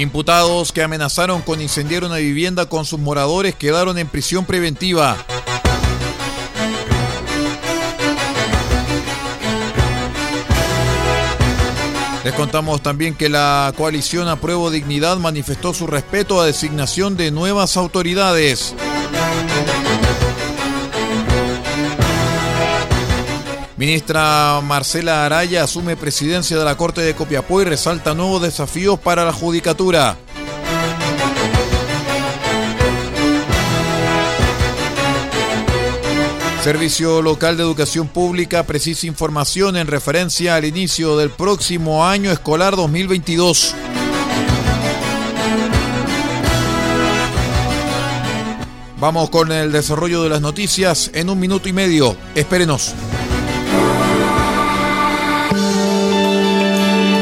Imputados que amenazaron con incendiar una vivienda con sus moradores quedaron en prisión preventiva. Les contamos también que la coalición Apruebo Dignidad manifestó su respeto a designación de nuevas autoridades. Ministra Marcela Araya asume presidencia de la Corte de Copiapó y resalta nuevos desafíos para la judicatura. Servicio Local de Educación Pública precisa información en referencia al inicio del próximo año escolar 2022. Vamos con el desarrollo de las noticias en un minuto y medio. Espérenos.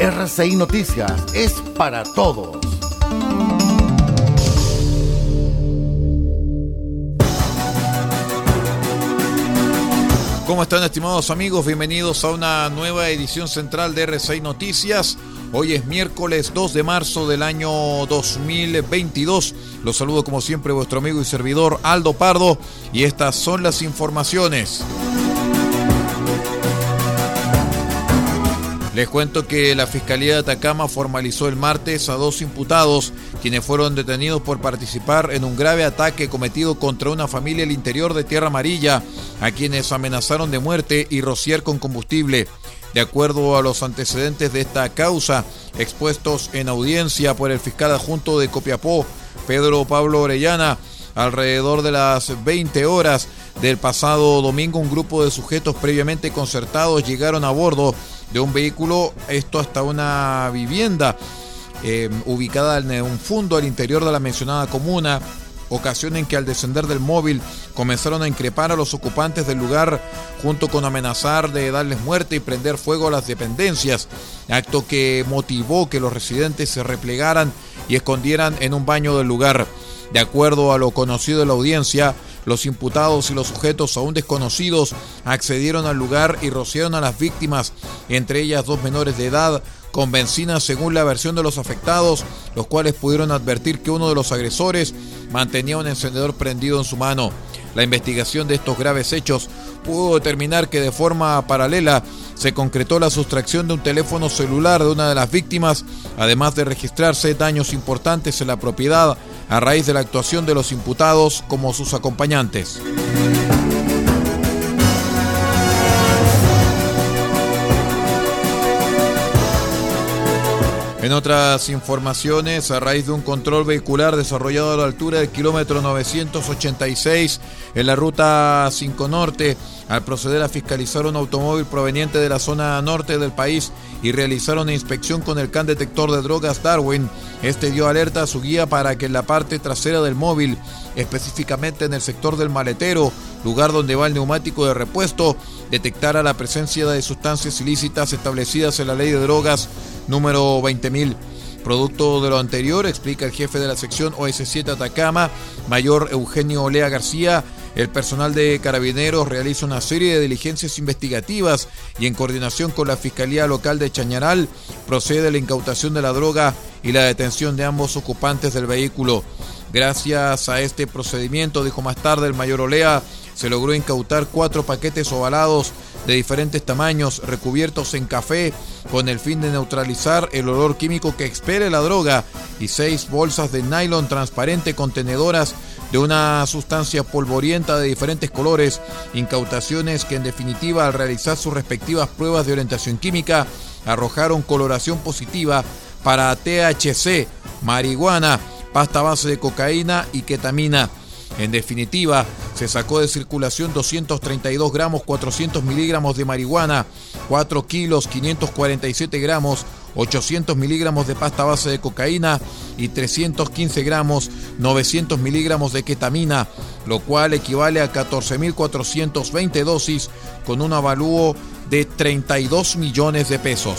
RCI Noticias es para todos. ¿Cómo están estimados amigos? Bienvenidos a una nueva edición central de RCI Noticias. Hoy es miércoles 2 de marzo del año 2022. Los saludo como siempre vuestro amigo y servidor Aldo Pardo y estas son las informaciones. Les cuento que la Fiscalía de Atacama formalizó el martes a dos imputados quienes fueron detenidos por participar en un grave ataque cometido contra una familia al interior de Tierra Amarilla, a quienes amenazaron de muerte y rociar con combustible. De acuerdo a los antecedentes de esta causa, expuestos en audiencia por el fiscal adjunto de Copiapó, Pedro Pablo Orellana, alrededor de las 20 horas del pasado domingo, un grupo de sujetos previamente concertados llegaron a bordo de un vehículo, esto hasta una vivienda eh, ubicada en un fondo al interior de la mencionada comuna, ocasión en que al descender del móvil comenzaron a increpar a los ocupantes del lugar junto con amenazar de darles muerte y prender fuego a las dependencias, acto que motivó que los residentes se replegaran y escondieran en un baño del lugar. De acuerdo a lo conocido de la audiencia, los imputados y los sujetos aún desconocidos accedieron al lugar y rociaron a las víctimas, entre ellas dos menores de edad, con benzina según la versión de los afectados, los cuales pudieron advertir que uno de los agresores mantenía un encendedor prendido en su mano. La investigación de estos graves hechos pudo determinar que de forma paralela se concretó la sustracción de un teléfono celular de una de las víctimas, además de registrarse daños importantes en la propiedad a raíz de la actuación de los imputados como sus acompañantes. En otras informaciones, a raíz de un control vehicular desarrollado a la altura del kilómetro 986 en la ruta 5 Norte, al proceder a fiscalizar un automóvil proveniente de la zona norte del país y realizar una inspección con el can detector de drogas Darwin, este dio alerta a su guía para que en la parte trasera del móvil, específicamente en el sector del maletero, lugar donde va el neumático de repuesto, detectara la presencia de sustancias ilícitas establecidas en la ley de drogas número 20.000. Producto de lo anterior, explica el jefe de la sección OS7 Atacama, mayor Eugenio Olea García, el personal de Carabineros realiza una serie de diligencias investigativas y en coordinación con la Fiscalía Local de Chañaral procede a la incautación de la droga y la detención de ambos ocupantes del vehículo. Gracias a este procedimiento, dijo más tarde el mayor Olea, se logró incautar cuatro paquetes ovalados de diferentes tamaños recubiertos en café con el fin de neutralizar el olor químico que expele la droga y seis bolsas de nylon transparente contenedoras de una sustancia polvorienta de diferentes colores, incautaciones que en definitiva al realizar sus respectivas pruebas de orientación química arrojaron coloración positiva para THC, marihuana, pasta base de cocaína y ketamina. En definitiva, se sacó de circulación 232 gramos 400 miligramos de marihuana, 4 kilos 547 gramos 800 miligramos de pasta base de cocaína y 315 gramos 900 miligramos de ketamina, lo cual equivale a 14.420 dosis con un avalúo de 32 millones de pesos.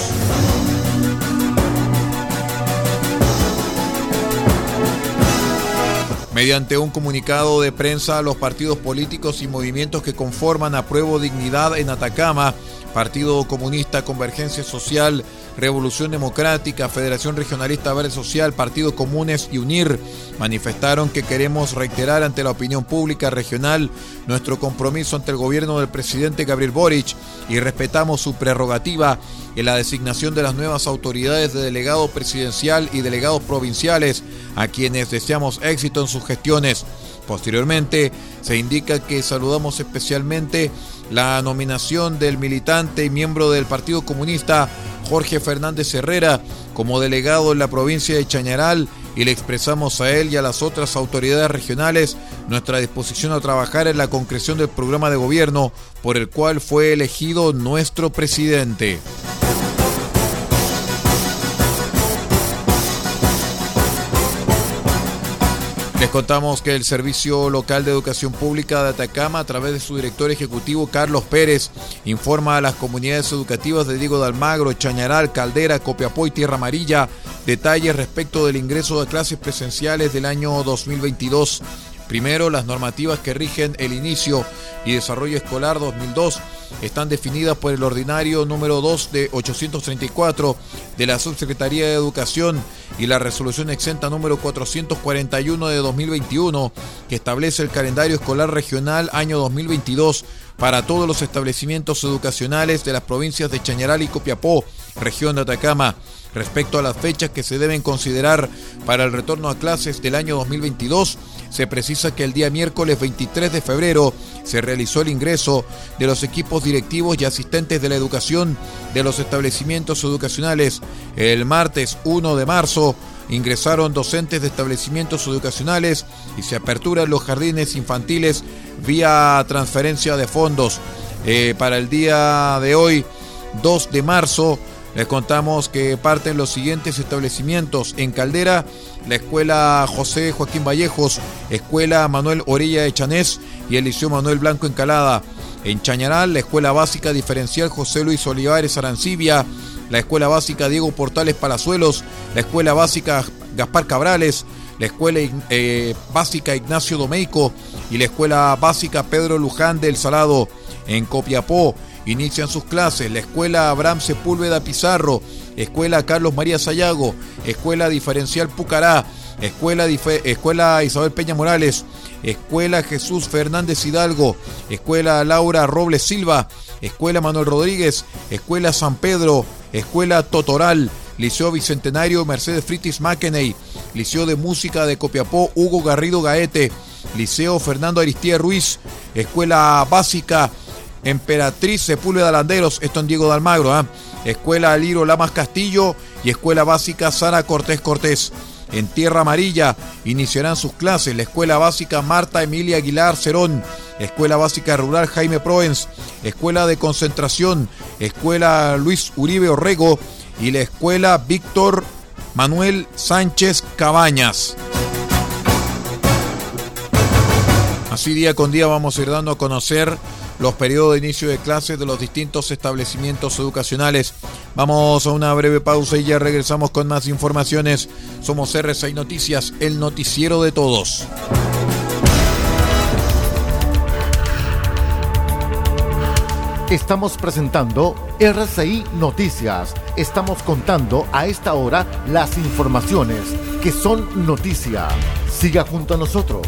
Mediante un comunicado de prensa, los partidos políticos y movimientos que conforman Apruebo Dignidad en Atacama, Partido Comunista Convergencia Social, Revolución Democrática, Federación Regionalista Verde Social, Partido Comunes y UNIR manifestaron que queremos reiterar ante la opinión pública regional nuestro compromiso ante el gobierno del presidente Gabriel Boric y respetamos su prerrogativa en la designación de las nuevas autoridades de delegado presidencial y delegados provinciales a quienes deseamos éxito en sus gestiones. Posteriormente, se indica que saludamos especialmente la nominación del militante y miembro del Partido Comunista Jorge Fernández Herrera como delegado en la provincia de Chañaral y le expresamos a él y a las otras autoridades regionales nuestra disposición a trabajar en la concreción del programa de gobierno por el cual fue elegido nuestro presidente. Les contamos que el Servicio Local de Educación Pública de Atacama, a través de su director ejecutivo Carlos Pérez, informa a las comunidades educativas de Diego de Almagro, Chañaral, Caldera, Copiapó y Tierra Amarilla detalles respecto del ingreso de clases presenciales del año 2022. Primero, las normativas que rigen el inicio y desarrollo escolar 2002 están definidas por el ordinario número 2 de 834 de la Subsecretaría de Educación y la resolución exenta número 441 de 2021 que establece el calendario escolar regional año 2022 para todos los establecimientos educacionales de las provincias de Chañaral y Copiapó, región de Atacama. Respecto a las fechas que se deben considerar para el retorno a clases del año 2022, se precisa que el día miércoles 23 de febrero se realizó el ingreso de los equipos directivos y asistentes de la educación de los establecimientos educacionales. El martes 1 de marzo ingresaron docentes de establecimientos educacionales y se aperturan los jardines infantiles vía transferencia de fondos. Eh, para el día de hoy, 2 de marzo, les contamos que parten los siguientes establecimientos en Caldera, la Escuela José Joaquín Vallejos, Escuela Manuel Orilla de Chanés y el Liceo Manuel Blanco Encalada. En Chañaral, la Escuela Básica Diferencial José Luis Olivares Arancibia, la Escuela Básica Diego Portales Palazuelos, la Escuela Básica Gaspar Cabrales, la Escuela eh, Básica Ignacio Domeico y la Escuela Básica Pedro Luján del Salado. En Copiapó, Inician sus clases. La Escuela Abraham Sepúlveda Pizarro, Escuela Carlos María Sayago, Escuela Diferencial Pucará, Escuela, Escuela Isabel Peña Morales, Escuela Jesús Fernández Hidalgo, Escuela Laura Robles Silva, Escuela Manuel Rodríguez, Escuela San Pedro, Escuela Totoral, Liceo Bicentenario Mercedes Fritis Mackenney, Liceo de Música de Copiapó Hugo Garrido Gaete, Liceo Fernando Aristía Ruiz, Escuela Básica Emperatriz Sepúlveda Landeros, esto en Diego de Almagro, ¿ah? Escuela Aliro Lamas Castillo y Escuela Básica Sara Cortés Cortés. En Tierra Amarilla iniciarán sus clases la Escuela Básica Marta Emilia Aguilar Cerón, Escuela Básica Rural Jaime Proens, Escuela de Concentración, Escuela Luis Uribe Orrego y la Escuela Víctor Manuel Sánchez Cabañas. Así día con día vamos a ir dando a conocer los periodos de inicio de clases de los distintos establecimientos educacionales. Vamos a una breve pausa y ya regresamos con más informaciones. Somos RCI Noticias, el noticiero de todos. Estamos presentando RCI Noticias. Estamos contando a esta hora las informaciones que son noticia. Siga junto a nosotros.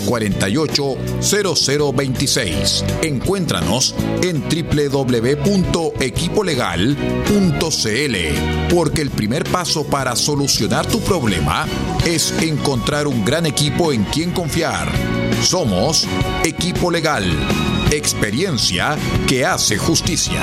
48 0026. Encuéntranos en www.equipolegal.cl porque el primer paso para solucionar tu problema es encontrar un gran equipo en quien confiar. Somos Equipo Legal, experiencia que hace justicia.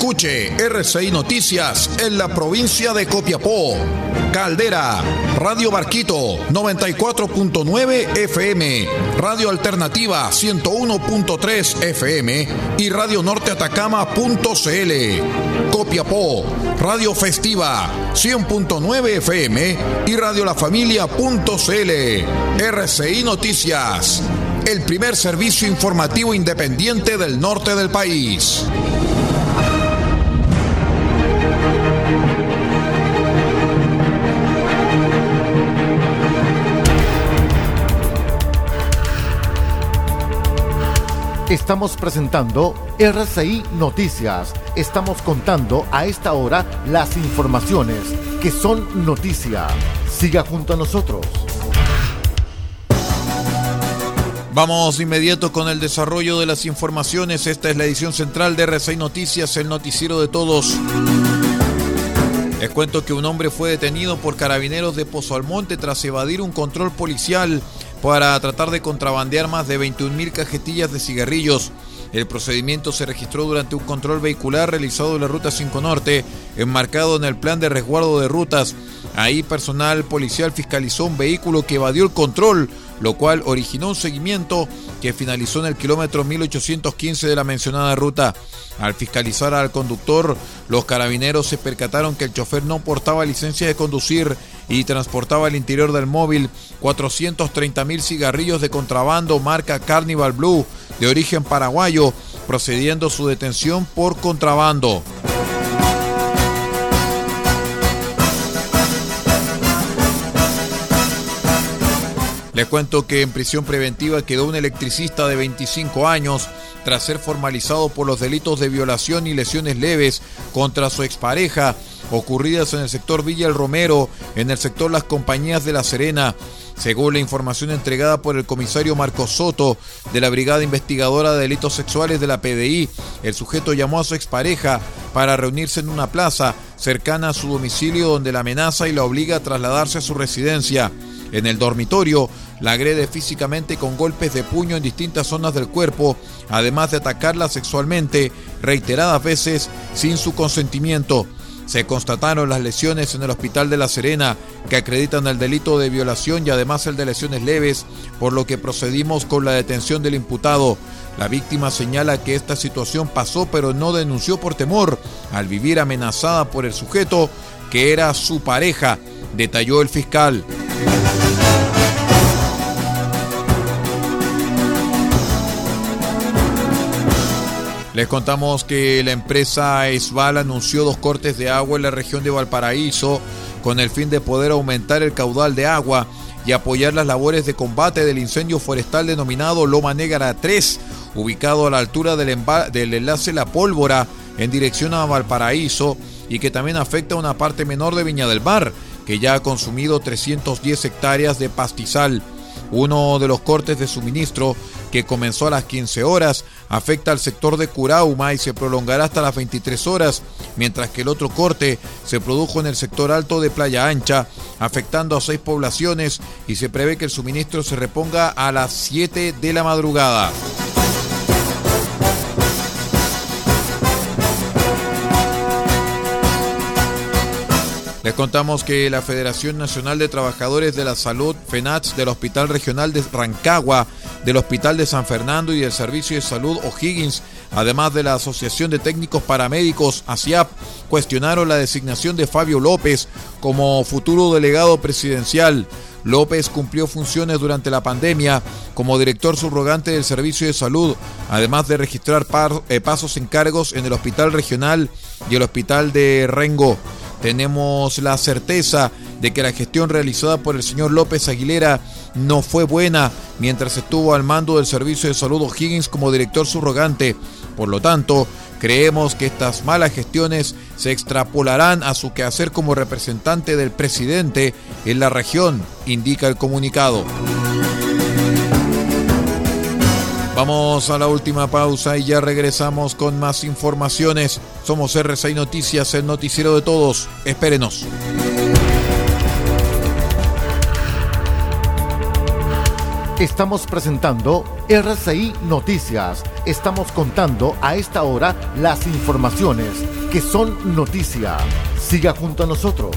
Escuche RCI Noticias en la provincia de Copiapó. Caldera, Radio Barquito 94.9 FM, Radio Alternativa 101.3 FM y Radio Norte Atacama.cl. Copiapó, Radio Festiva 100.9 FM y Radio La Familia.cl. RCI Noticias, el primer servicio informativo independiente del norte del país. Estamos presentando RCI Noticias. Estamos contando a esta hora las informaciones que son noticia. Siga junto a nosotros. Vamos inmediato con el desarrollo de las informaciones. Esta es la edición central de RCI Noticias, el noticiero de todos. Les cuento que un hombre fue detenido por carabineros de Pozo Almonte tras evadir un control policial para tratar de contrabandear más de 21.000 cajetillas de cigarrillos. El procedimiento se registró durante un control vehicular realizado en la Ruta 5 Norte, enmarcado en el plan de resguardo de rutas. Ahí personal policial fiscalizó un vehículo que evadió el control, lo cual originó un seguimiento que finalizó en el kilómetro 1815 de la mencionada ruta. Al fiscalizar al conductor, los carabineros se percataron que el chofer no portaba licencia de conducir y transportaba al interior del móvil 430 mil cigarrillos de contrabando marca Carnival Blue de origen paraguayo, procediendo su detención por contrabando. Les cuento que en prisión preventiva quedó un electricista de 25 años tras ser formalizado por los delitos de violación y lesiones leves contra su expareja ocurridas en el sector Villa El Romero, en el sector Las Compañías de La Serena. Según la información entregada por el comisario Marcos Soto de la Brigada Investigadora de Delitos Sexuales de la PDI, el sujeto llamó a su expareja para reunirse en una plaza cercana a su domicilio donde la amenaza y la obliga a trasladarse a su residencia. En el dormitorio, la agrede físicamente con golpes de puño en distintas zonas del cuerpo, además de atacarla sexualmente reiteradas veces sin su consentimiento. Se constataron las lesiones en el Hospital de La Serena que acreditan el delito de violación y además el de lesiones leves, por lo que procedimos con la detención del imputado. La víctima señala que esta situación pasó pero no denunció por temor al vivir amenazada por el sujeto que era su pareja, detalló el fiscal. Les contamos que la empresa Esval anunció dos cortes de agua en la región de Valparaíso con el fin de poder aumentar el caudal de agua y apoyar las labores de combate del incendio forestal denominado Loma Negra 3, ubicado a la altura del, del enlace La Pólvora en dirección a Valparaíso y que también afecta a una parte menor de Viña del Mar, que ya ha consumido 310 hectáreas de pastizal. Uno de los cortes de suministro, que comenzó a las 15 horas, afecta al sector de Curauma y se prolongará hasta las 23 horas, mientras que el otro corte se produjo en el sector alto de Playa Ancha, afectando a seis poblaciones y se prevé que el suministro se reponga a las 7 de la madrugada. Les contamos que la Federación Nacional de Trabajadores de la Salud, FENATS, del Hospital Regional de Rancagua, del Hospital de San Fernando y del Servicio de Salud O'Higgins, además de la Asociación de Técnicos Paramédicos, ASIAP, cuestionaron la designación de Fabio López como futuro delegado presidencial. López cumplió funciones durante la pandemia como director subrogante del Servicio de Salud, además de registrar eh, pasos en cargos en el Hospital Regional y el Hospital de Rengo. Tenemos la certeza de que la gestión realizada por el señor López Aguilera no fue buena mientras estuvo al mando del Servicio de Salud O'Higgins como director subrogante. Por lo tanto, creemos que estas malas gestiones se extrapolarán a su quehacer como representante del presidente en la región, indica el comunicado. Vamos a la última pausa y ya regresamos con más informaciones. Somos RCI Noticias, el noticiero de todos. Espérenos. Estamos presentando RCI Noticias. Estamos contando a esta hora las informaciones que son noticia. Siga junto a nosotros.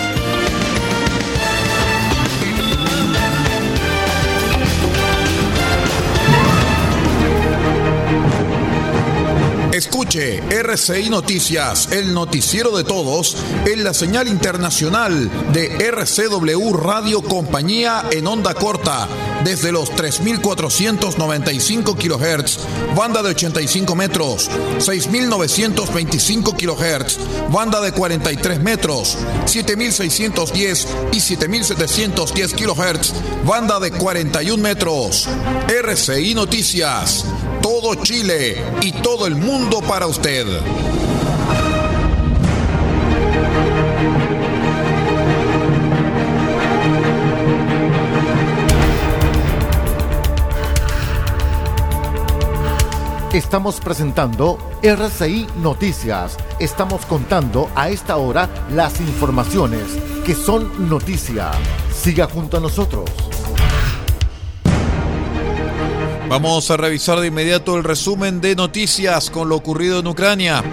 Escuche RCI Noticias, el noticiero de todos, en la señal internacional de RCW Radio Compañía en onda corta, desde los 3.495 kHz, banda de 85 metros, 6.925 kHz, banda de 43 metros, 7.610 y 7.710 kHz, banda de 41 metros. RCI Noticias todo Chile y todo el mundo para usted. Estamos presentando RCI Noticias. Estamos contando a esta hora las informaciones que son noticia. Siga junto a nosotros. Vamos a revisar de inmediato el resumen de noticias con lo ocurrido en Ucrania.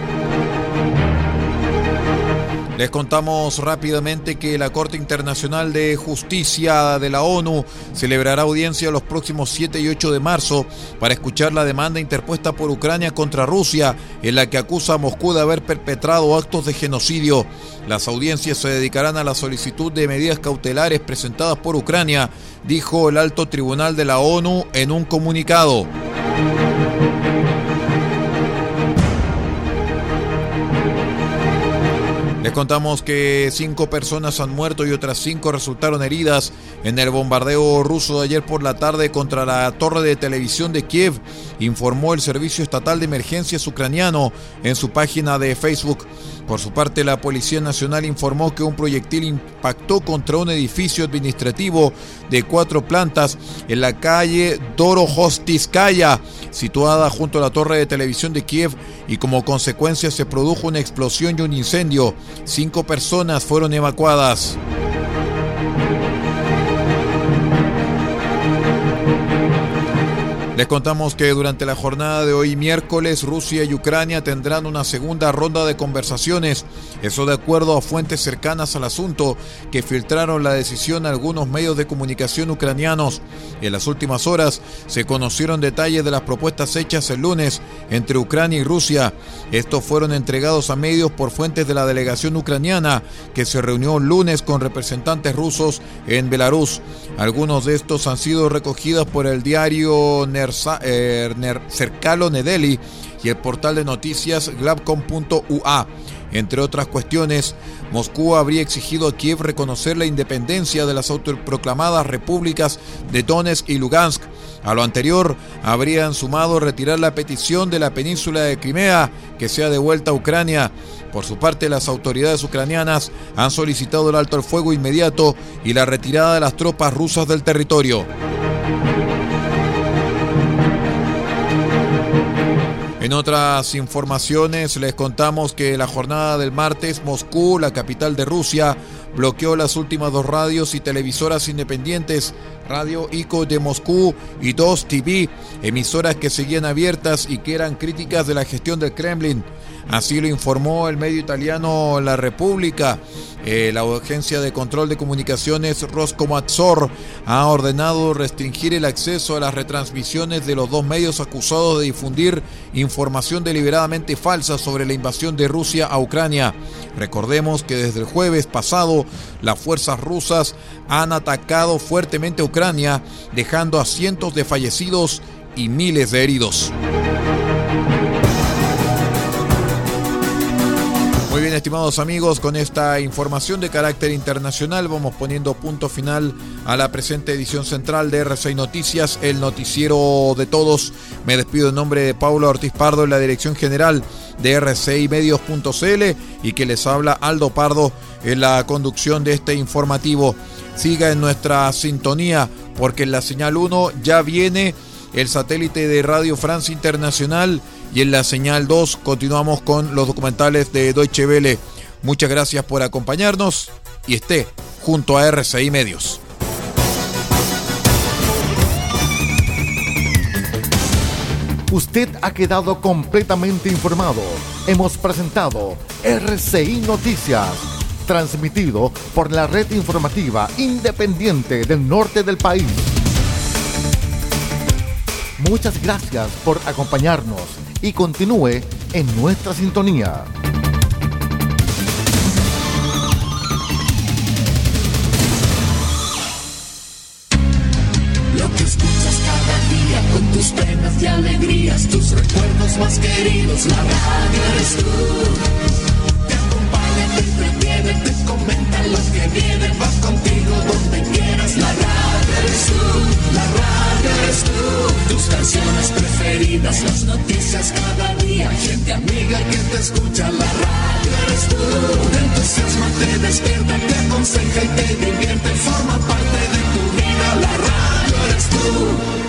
Les contamos rápidamente que la Corte Internacional de Justicia de la ONU celebrará audiencia los próximos 7 y 8 de marzo para escuchar la demanda interpuesta por Ucrania contra Rusia, en la que acusa a Moscú de haber perpetrado actos de genocidio. Las audiencias se dedicarán a la solicitud de medidas cautelares presentadas por Ucrania, dijo el alto tribunal de la ONU en un comunicado. Les contamos que cinco personas han muerto y otras cinco resultaron heridas en el bombardeo ruso de ayer por la tarde contra la torre de televisión de Kiev, informó el Servicio Estatal de Emergencias ucraniano en su página de Facebook. Por su parte, la Policía Nacional informó que un proyectil impactó contra un edificio administrativo de cuatro plantas en la calle Dorohostiskaya, situada junto a la torre de televisión de Kiev, y como consecuencia se produjo una explosión y un incendio. Cinco personas fueron evacuadas. Les contamos que durante la jornada de hoy miércoles Rusia y Ucrania tendrán una segunda ronda de conversaciones, eso de acuerdo a fuentes cercanas al asunto que filtraron la decisión a algunos medios de comunicación ucranianos. En las últimas horas se conocieron detalles de las propuestas hechas el lunes entre Ucrania y Rusia. Estos fueron entregados a medios por fuentes de la delegación ucraniana que se reunió el lunes con representantes rusos en Belarus. Algunos de estos han sido recogidos por el diario Ner Cercalo Nedeli y el portal de noticias glabcom.ua. Entre otras cuestiones, Moscú habría exigido a Kiev reconocer la independencia de las autoproclamadas repúblicas de Donetsk y Lugansk. A lo anterior, habrían sumado retirar la petición de la península de Crimea que sea devuelta a Ucrania. Por su parte, las autoridades ucranianas han solicitado el alto al fuego inmediato y la retirada de las tropas rusas del territorio. En otras informaciones les contamos que la jornada del martes Moscú, la capital de Rusia, bloqueó las últimas dos radios y televisoras independientes, Radio ICO de Moscú y DOS TV, emisoras que seguían abiertas y que eran críticas de la gestión del Kremlin. Así lo informó el medio italiano La República. Eh, la Agencia de Control de Comunicaciones Roscomatzor ha ordenado restringir el acceso a las retransmisiones de los dos medios acusados de difundir información deliberadamente falsa sobre la invasión de Rusia a Ucrania. Recordemos que desde el jueves pasado las fuerzas rusas han atacado fuertemente a Ucrania, dejando a cientos de fallecidos y miles de heridos. Estimados amigos, con esta información de carácter internacional vamos poniendo punto final a la presente edición central de R6 Noticias, el noticiero de todos. Me despido en nombre de Paula Ortiz Pardo en la dirección general de R6 Medios.cl y que les habla Aldo Pardo en la conducción de este informativo. Siga en nuestra sintonía porque en la señal 1 ya viene el satélite de Radio Francia Internacional y en la señal 2 continuamos con los documentales de Deutsche Welle. Muchas gracias por acompañarnos y esté junto a RCI Medios. Usted ha quedado completamente informado. Hemos presentado RCI Noticias, transmitido por la red informativa independiente del norte del país. Muchas gracias por acompañarnos y continúe en nuestra sintonía. Lo que escuchas cada día con tus penas y alegrías, tus recuerdos más queridos, la radio eres tú. Te acompaña, te entretiene, te comenta lo que viene, va contigo donde quieras, la radio eres tú, la radio eres tú, tus canciones preferidas, las noticias cada día, gente amiga que te escucha, la radio eres tú, te entusiasma, te despierta, te aconseja y te divierte, forma parte de tu vida, la radio eres tú.